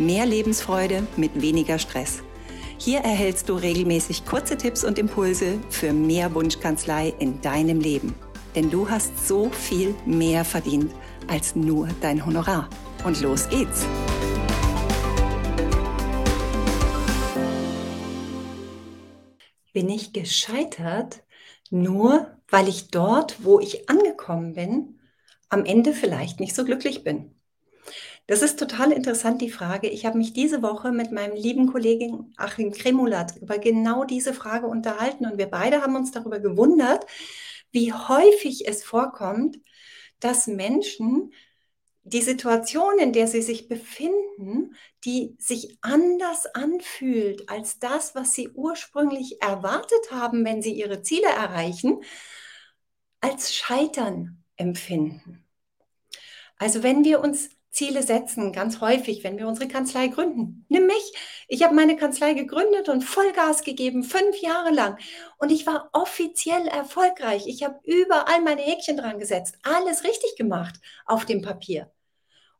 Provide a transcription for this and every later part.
Mehr Lebensfreude mit weniger Stress. Hier erhältst du regelmäßig kurze Tipps und Impulse für mehr Wunschkanzlei in deinem Leben. Denn du hast so viel mehr verdient als nur dein Honorar. Und los geht's! Bin ich gescheitert, nur weil ich dort, wo ich angekommen bin, am Ende vielleicht nicht so glücklich bin? Das ist total interessant, die Frage. Ich habe mich diese Woche mit meinem lieben Kollegen Achim Kremulat über genau diese Frage unterhalten und wir beide haben uns darüber gewundert, wie häufig es vorkommt, dass Menschen die Situation, in der sie sich befinden, die sich anders anfühlt als das, was sie ursprünglich erwartet haben, wenn sie ihre Ziele erreichen, als Scheitern empfinden. Also wenn wir uns Ziele setzen, ganz häufig, wenn wir unsere Kanzlei gründen. Nimm mich. Ich habe meine Kanzlei gegründet und Vollgas gegeben, fünf Jahre lang. Und ich war offiziell erfolgreich. Ich habe überall meine Häkchen dran gesetzt, alles richtig gemacht auf dem Papier.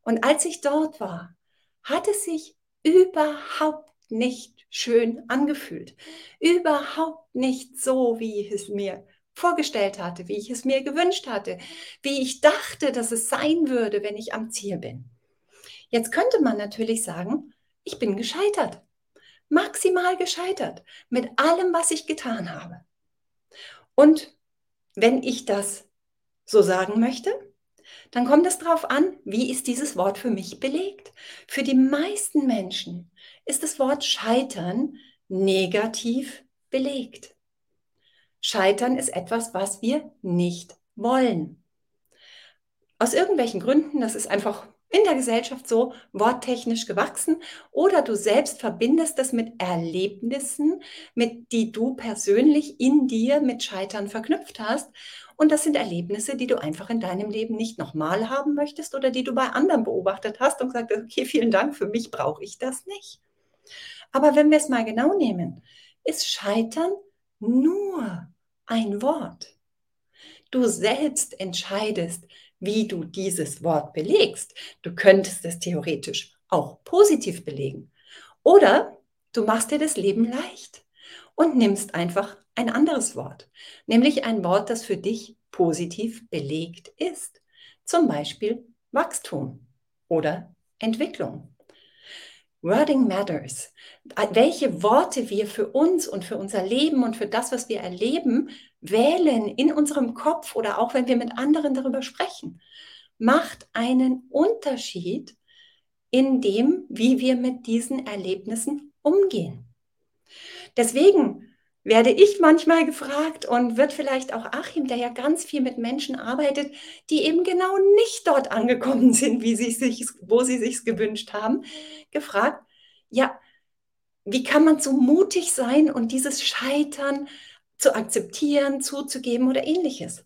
Und als ich dort war, hat es sich überhaupt nicht schön angefühlt. Überhaupt nicht so, wie es mir vorgestellt hatte, wie ich es mir gewünscht hatte, wie ich dachte, dass es sein würde, wenn ich am Ziel bin. Jetzt könnte man natürlich sagen, ich bin gescheitert, maximal gescheitert mit allem, was ich getan habe. Und wenn ich das so sagen möchte, dann kommt es darauf an, wie ist dieses Wort für mich belegt. Für die meisten Menschen ist das Wort Scheitern negativ belegt. Scheitern ist etwas, was wir nicht wollen. Aus irgendwelchen Gründen, das ist einfach in der Gesellschaft so worttechnisch gewachsen oder du selbst verbindest das mit Erlebnissen, mit die du persönlich in dir mit Scheitern verknüpft hast und das sind Erlebnisse, die du einfach in deinem Leben nicht nochmal haben möchtest oder die du bei anderen beobachtet hast und gesagt hast, okay, vielen Dank, für mich brauche ich das nicht. Aber wenn wir es mal genau nehmen, ist Scheitern nur ein Wort. Du selbst entscheidest, wie du dieses Wort belegst. Du könntest es theoretisch auch positiv belegen. Oder du machst dir das Leben leicht und nimmst einfach ein anderes Wort, nämlich ein Wort, das für dich positiv belegt ist. Zum Beispiel Wachstum oder Entwicklung. Wording matters. Welche Worte wir für uns und für unser Leben und für das, was wir erleben, wählen in unserem Kopf oder auch wenn wir mit anderen darüber sprechen, macht einen Unterschied in dem, wie wir mit diesen Erlebnissen umgehen. Deswegen werde ich manchmal gefragt und wird vielleicht auch Achim, der ja ganz viel mit Menschen arbeitet, die eben genau nicht dort angekommen sind, wie sie sich, wo sie sich gewünscht haben, gefragt, ja, wie kann man so mutig sein und dieses Scheitern zu akzeptieren, zuzugeben oder ähnliches?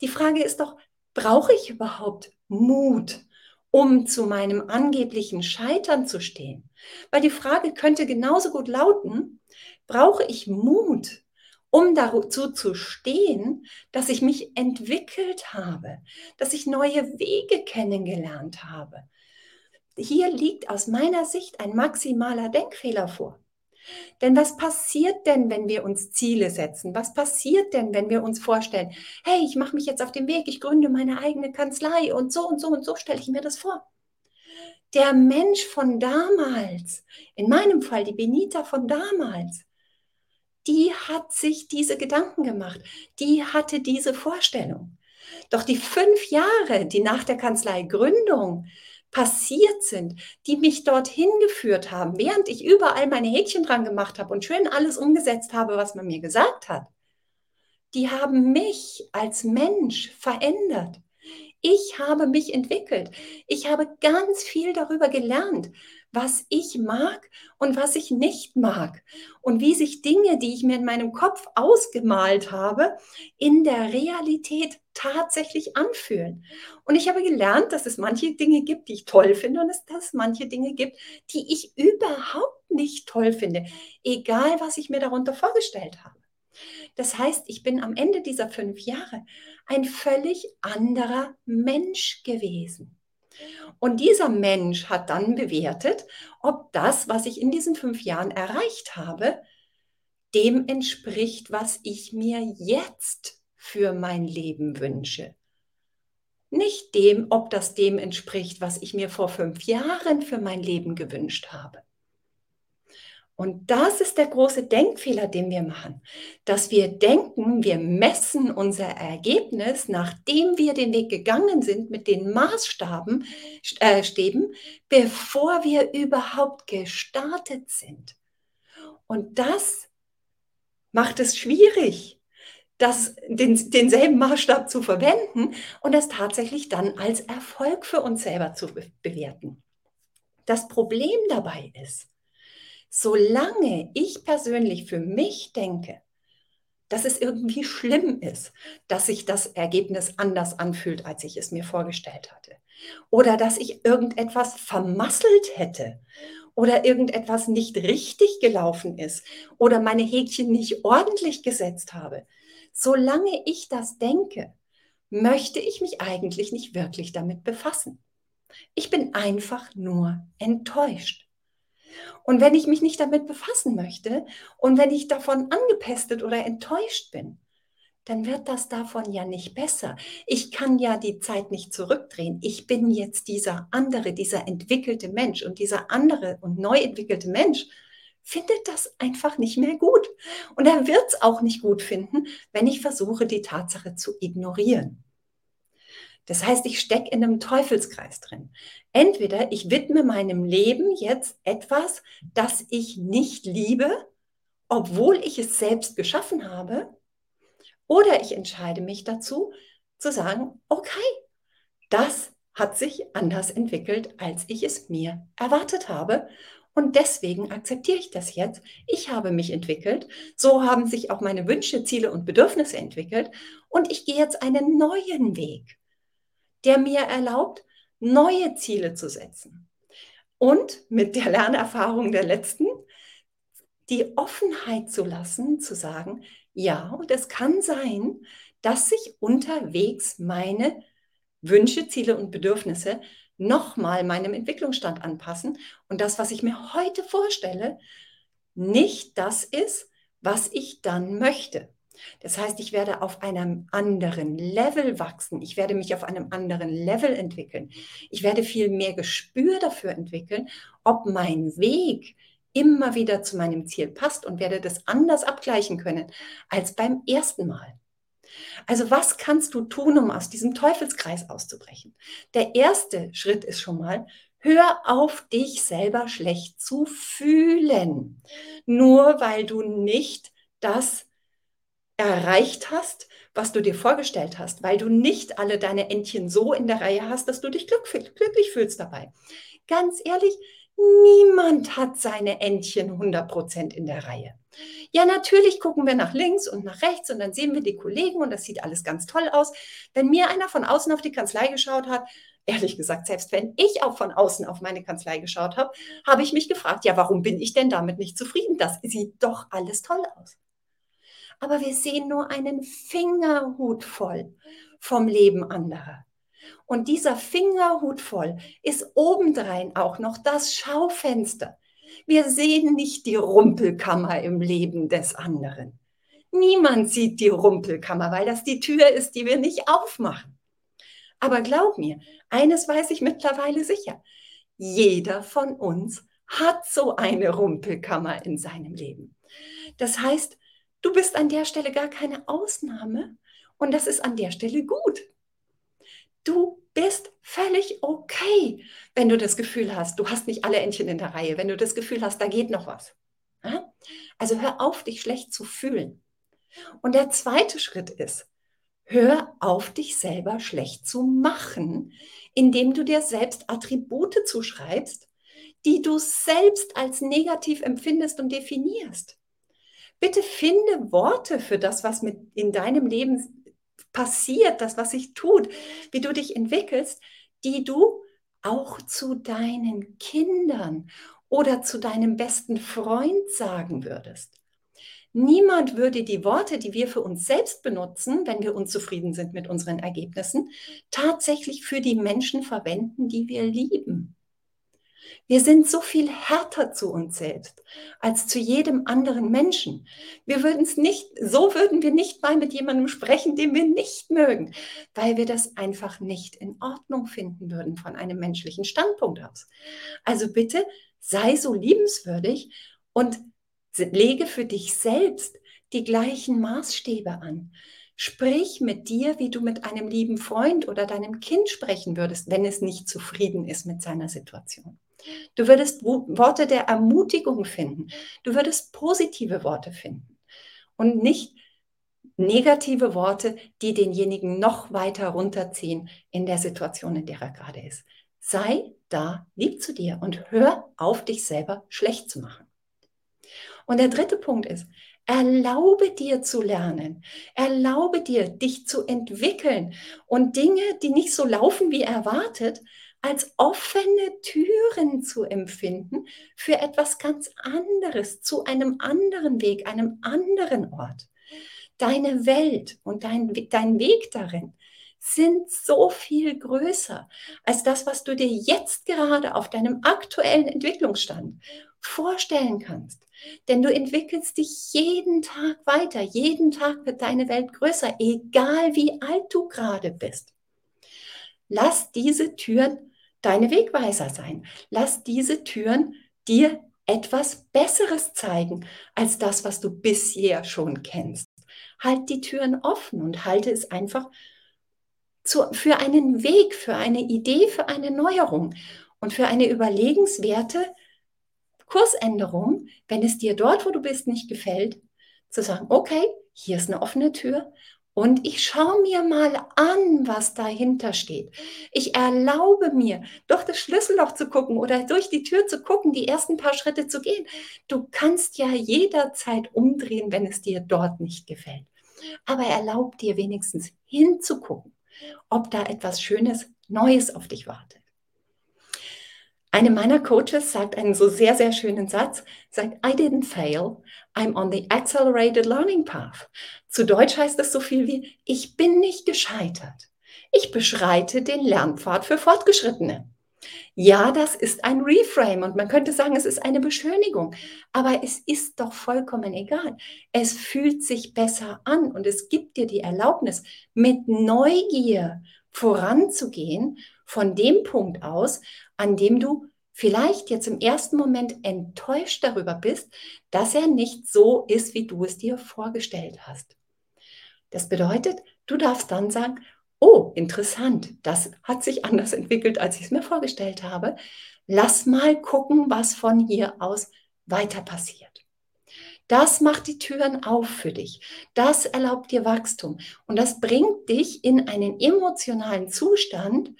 Die Frage ist doch, brauche ich überhaupt Mut, um zu meinem angeblichen Scheitern zu stehen? Weil die Frage könnte genauso gut lauten, brauche ich Mut, um dazu zu stehen, dass ich mich entwickelt habe, dass ich neue Wege kennengelernt habe. Hier liegt aus meiner Sicht ein maximaler Denkfehler vor. Denn was passiert denn, wenn wir uns Ziele setzen? Was passiert denn, wenn wir uns vorstellen, hey, ich mache mich jetzt auf den Weg, ich gründe meine eigene Kanzlei und so und so und so stelle ich mir das vor. Der Mensch von damals, in meinem Fall die Benita von damals, die hat sich diese Gedanken gemacht, die hatte diese Vorstellung. Doch die fünf Jahre, die nach der Kanzleigründung passiert sind, die mich dorthin geführt haben, während ich überall meine Häkchen dran gemacht habe und schön alles umgesetzt habe, was man mir gesagt hat, die haben mich als Mensch verändert. Ich habe mich entwickelt. Ich habe ganz viel darüber gelernt, was ich mag und was ich nicht mag und wie sich Dinge, die ich mir in meinem Kopf ausgemalt habe, in der Realität tatsächlich anfühlen. Und ich habe gelernt, dass es manche Dinge gibt, die ich toll finde und dass es manche Dinge gibt, die ich überhaupt nicht toll finde, egal was ich mir darunter vorgestellt habe. Das heißt, ich bin am Ende dieser fünf Jahre ein völlig anderer Mensch gewesen. Und dieser Mensch hat dann bewertet, ob das, was ich in diesen fünf Jahren erreicht habe, dem entspricht, was ich mir jetzt für mein Leben wünsche. Nicht dem, ob das dem entspricht, was ich mir vor fünf Jahren für mein Leben gewünscht habe. Und das ist der große Denkfehler, den wir machen, dass wir denken, wir messen unser Ergebnis, nachdem wir den Weg gegangen sind mit den Maßstaben, äh, Stäben, bevor wir überhaupt gestartet sind. Und das macht es schwierig, das, den, denselben Maßstab zu verwenden und das tatsächlich dann als Erfolg für uns selber zu be bewerten. Das Problem dabei ist, solange ich persönlich für mich denke, dass es irgendwie schlimm ist, dass sich das Ergebnis anders anfühlt, als ich es mir vorgestellt hatte. Oder dass ich irgendetwas vermasselt hätte. Oder irgendetwas nicht richtig gelaufen ist. Oder meine Häkchen nicht ordentlich gesetzt habe. Solange ich das denke, möchte ich mich eigentlich nicht wirklich damit befassen. Ich bin einfach nur enttäuscht. Und wenn ich mich nicht damit befassen möchte und wenn ich davon angepestet oder enttäuscht bin, dann wird das davon ja nicht besser. Ich kann ja die Zeit nicht zurückdrehen. Ich bin jetzt dieser andere, dieser entwickelte Mensch und dieser andere und neu entwickelte Mensch findet das einfach nicht mehr gut. Und er wird es auch nicht gut finden, wenn ich versuche, die Tatsache zu ignorieren. Das heißt, ich stecke in einem Teufelskreis drin. Entweder ich widme meinem Leben jetzt etwas, das ich nicht liebe, obwohl ich es selbst geschaffen habe, oder ich entscheide mich dazu zu sagen, okay, das hat sich anders entwickelt, als ich es mir erwartet habe. Und deswegen akzeptiere ich das jetzt. Ich habe mich entwickelt. So haben sich auch meine Wünsche, Ziele und Bedürfnisse entwickelt. Und ich gehe jetzt einen neuen Weg der mir erlaubt, neue Ziele zu setzen. Und mit der Lernerfahrung der letzten, die Offenheit zu lassen, zu sagen, ja, und es kann sein, dass sich unterwegs meine Wünsche, Ziele und Bedürfnisse nochmal meinem Entwicklungsstand anpassen und das, was ich mir heute vorstelle, nicht das ist, was ich dann möchte. Das heißt, ich werde auf einem anderen Level wachsen. Ich werde mich auf einem anderen Level entwickeln. Ich werde viel mehr Gespür dafür entwickeln, ob mein Weg immer wieder zu meinem Ziel passt und werde das anders abgleichen können als beim ersten Mal. Also was kannst du tun, um aus diesem Teufelskreis auszubrechen? Der erste Schritt ist schon mal, hör auf, dich selber schlecht zu fühlen. Nur weil du nicht das erreicht hast, was du dir vorgestellt hast, weil du nicht alle deine Entchen so in der Reihe hast, dass du dich glücklich fühlst dabei. Ganz ehrlich, niemand hat seine Entchen 100% in der Reihe. Ja, natürlich gucken wir nach links und nach rechts und dann sehen wir die Kollegen und das sieht alles ganz toll aus. Wenn mir einer von außen auf die Kanzlei geschaut hat, ehrlich gesagt, selbst wenn ich auch von außen auf meine Kanzlei geschaut habe, habe ich mich gefragt, ja, warum bin ich denn damit nicht zufrieden? Das sieht doch alles toll aus aber wir sehen nur einen Fingerhut voll vom Leben anderer. Und dieser Fingerhut voll ist obendrein auch noch das Schaufenster. Wir sehen nicht die Rumpelkammer im Leben des anderen. Niemand sieht die Rumpelkammer, weil das die Tür ist, die wir nicht aufmachen. Aber glaub mir, eines weiß ich mittlerweile sicher. Jeder von uns hat so eine Rumpelkammer in seinem Leben. Das heißt, Du bist an der Stelle gar keine Ausnahme und das ist an der Stelle gut. Du bist völlig okay, wenn du das Gefühl hast, du hast nicht alle Entchen in der Reihe, wenn du das Gefühl hast, da geht noch was. Also hör auf, dich schlecht zu fühlen. Und der zweite Schritt ist, hör auf, dich selber schlecht zu machen, indem du dir selbst Attribute zuschreibst, die du selbst als negativ empfindest und definierst. Bitte finde Worte für das, was mit in deinem Leben passiert, das, was sich tut, wie du dich entwickelst, die du auch zu deinen Kindern oder zu deinem besten Freund sagen würdest. Niemand würde die Worte, die wir für uns selbst benutzen, wenn wir unzufrieden sind mit unseren Ergebnissen, tatsächlich für die Menschen verwenden, die wir lieben. Wir sind so viel härter zu uns selbst als zu jedem anderen Menschen. Wir würden es nicht, so würden wir nicht mal mit jemandem sprechen, den wir nicht mögen, weil wir das einfach nicht in Ordnung finden würden von einem menschlichen Standpunkt aus. Also bitte sei so liebenswürdig und lege für dich selbst die gleichen Maßstäbe an. Sprich mit dir, wie du mit einem lieben Freund oder deinem Kind sprechen würdest, wenn es nicht zufrieden ist mit seiner Situation. Du würdest Worte der Ermutigung finden. Du würdest positive Worte finden und nicht negative Worte, die denjenigen noch weiter runterziehen in der Situation, in der er gerade ist. Sei da lieb zu dir und hör auf, dich selber schlecht zu machen. Und der dritte Punkt ist, erlaube dir zu lernen, erlaube dir, dich zu entwickeln und Dinge, die nicht so laufen wie erwartet, als offene Türen zu empfinden für etwas ganz anderes, zu einem anderen Weg, einem anderen Ort. Deine Welt und dein, dein Weg darin sind so viel größer als das, was du dir jetzt gerade auf deinem aktuellen Entwicklungsstand vorstellen kannst. Denn du entwickelst dich jeden Tag weiter. Jeden Tag wird deine Welt größer, egal wie alt du gerade bist. Lass diese Türen deine Wegweiser sein. Lass diese Türen dir etwas Besseres zeigen als das, was du bisher schon kennst. Halt die Türen offen und halte es einfach zu, für einen Weg, für eine Idee, für eine Neuerung und für eine überlegenswerte Kursänderung, wenn es dir dort, wo du bist, nicht gefällt, zu sagen, okay, hier ist eine offene Tür und ich schaue mir mal an, was dahinter steht. Ich erlaube mir, durch das Schlüsselloch zu gucken oder durch die Tür zu gucken, die ersten paar Schritte zu gehen. Du kannst ja jederzeit umdrehen, wenn es dir dort nicht gefällt. Aber erlaub dir wenigstens hinzugucken, ob da etwas Schönes, Neues auf dich wartet. Eine meiner Coaches sagt einen so sehr, sehr schönen Satz, sagt, I didn't fail, I'm on the accelerated learning path. Zu Deutsch heißt es so viel wie, ich bin nicht gescheitert. Ich beschreite den Lernpfad für Fortgeschrittene. Ja, das ist ein Reframe und man könnte sagen, es ist eine Beschönigung, aber es ist doch vollkommen egal. Es fühlt sich besser an und es gibt dir die Erlaubnis, mit Neugier voranzugehen von dem Punkt aus, an dem du vielleicht jetzt im ersten Moment enttäuscht darüber bist, dass er nicht so ist, wie du es dir vorgestellt hast. Das bedeutet, du darfst dann sagen, oh, interessant, das hat sich anders entwickelt, als ich es mir vorgestellt habe. Lass mal gucken, was von hier aus weiter passiert. Das macht die Türen auf für dich. Das erlaubt dir Wachstum. Und das bringt dich in einen emotionalen Zustand,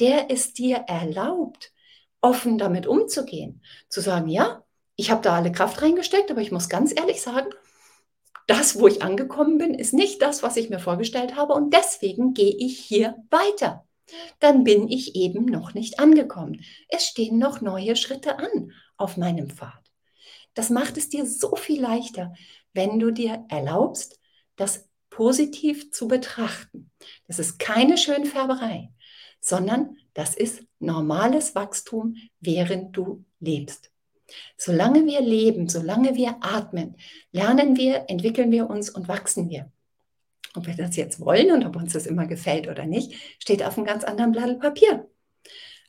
der es dir erlaubt, offen damit umzugehen. Zu sagen, ja, ich habe da alle Kraft reingesteckt, aber ich muss ganz ehrlich sagen, das, wo ich angekommen bin, ist nicht das, was ich mir vorgestellt habe und deswegen gehe ich hier weiter. Dann bin ich eben noch nicht angekommen. Es stehen noch neue Schritte an auf meinem Pfad. Das macht es dir so viel leichter, wenn du dir erlaubst, das positiv zu betrachten. Das ist keine Schönfärberei sondern das ist normales Wachstum, während du lebst. Solange wir leben, solange wir atmen, lernen wir, entwickeln wir uns und wachsen wir. Ob wir das jetzt wollen und ob uns das immer gefällt oder nicht, steht auf einem ganz anderen Blatt Papier.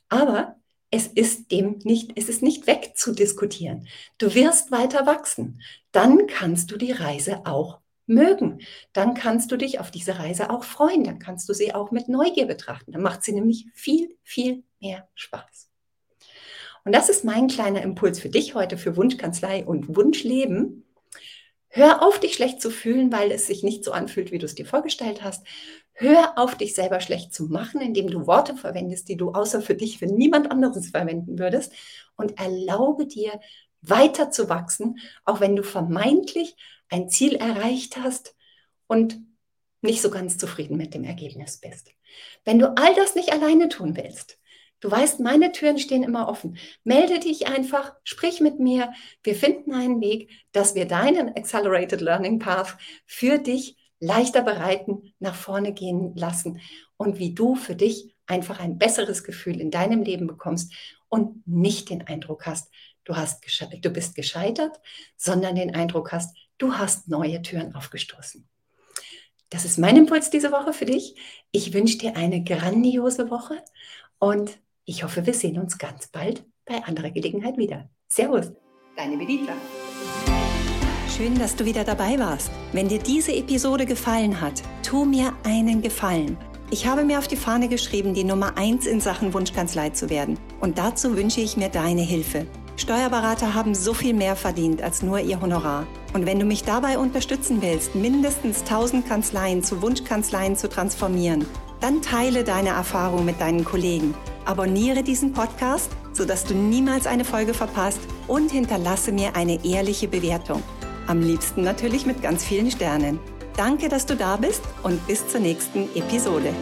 Aber es ist dem nicht, es ist nicht wegzudiskutieren. Du wirst weiter wachsen. Dann kannst du die Reise auch mögen, dann kannst du dich auf diese Reise auch freuen, dann kannst du sie auch mit Neugier betrachten. Dann macht sie nämlich viel, viel mehr Spaß. Und das ist mein kleiner Impuls für dich heute für Wunschkanzlei und Wunschleben. Hör auf, dich schlecht zu fühlen, weil es sich nicht so anfühlt, wie du es dir vorgestellt hast. Hör auf, dich selber schlecht zu machen, indem du Worte verwendest, die du außer für dich, für niemand anderes verwenden würdest. Und erlaube dir, weiter zu wachsen, auch wenn du vermeintlich ein Ziel erreicht hast und nicht so ganz zufrieden mit dem Ergebnis bist. Wenn du all das nicht alleine tun willst, du weißt, meine Türen stehen immer offen. Melde dich einfach, sprich mit mir. Wir finden einen Weg, dass wir deinen Accelerated Learning Path für dich leichter bereiten, nach vorne gehen lassen und wie du für dich einfach ein besseres Gefühl in deinem Leben bekommst und nicht den Eindruck hast, du, hast du bist gescheitert, sondern den Eindruck hast, du hast neue Türen aufgestoßen. Das ist mein Impuls diese Woche für dich. Ich wünsche dir eine grandiose Woche und ich hoffe, wir sehen uns ganz bald bei anderer Gelegenheit wieder. Servus, deine Medita. Schön, dass du wieder dabei warst. Wenn dir diese Episode gefallen hat, tu mir einen Gefallen. Ich habe mir auf die Fahne geschrieben, die Nummer 1 in Sachen Wunschkanzlei zu werden. Und dazu wünsche ich mir deine Hilfe. Steuerberater haben so viel mehr verdient als nur ihr Honorar. Und wenn du mich dabei unterstützen willst, mindestens 1000 Kanzleien zu Wunschkanzleien zu transformieren, dann teile deine Erfahrung mit deinen Kollegen. Abonniere diesen Podcast, sodass du niemals eine Folge verpasst und hinterlasse mir eine ehrliche Bewertung. Am liebsten natürlich mit ganz vielen Sternen. Danke, dass du da bist und bis zur nächsten Episode.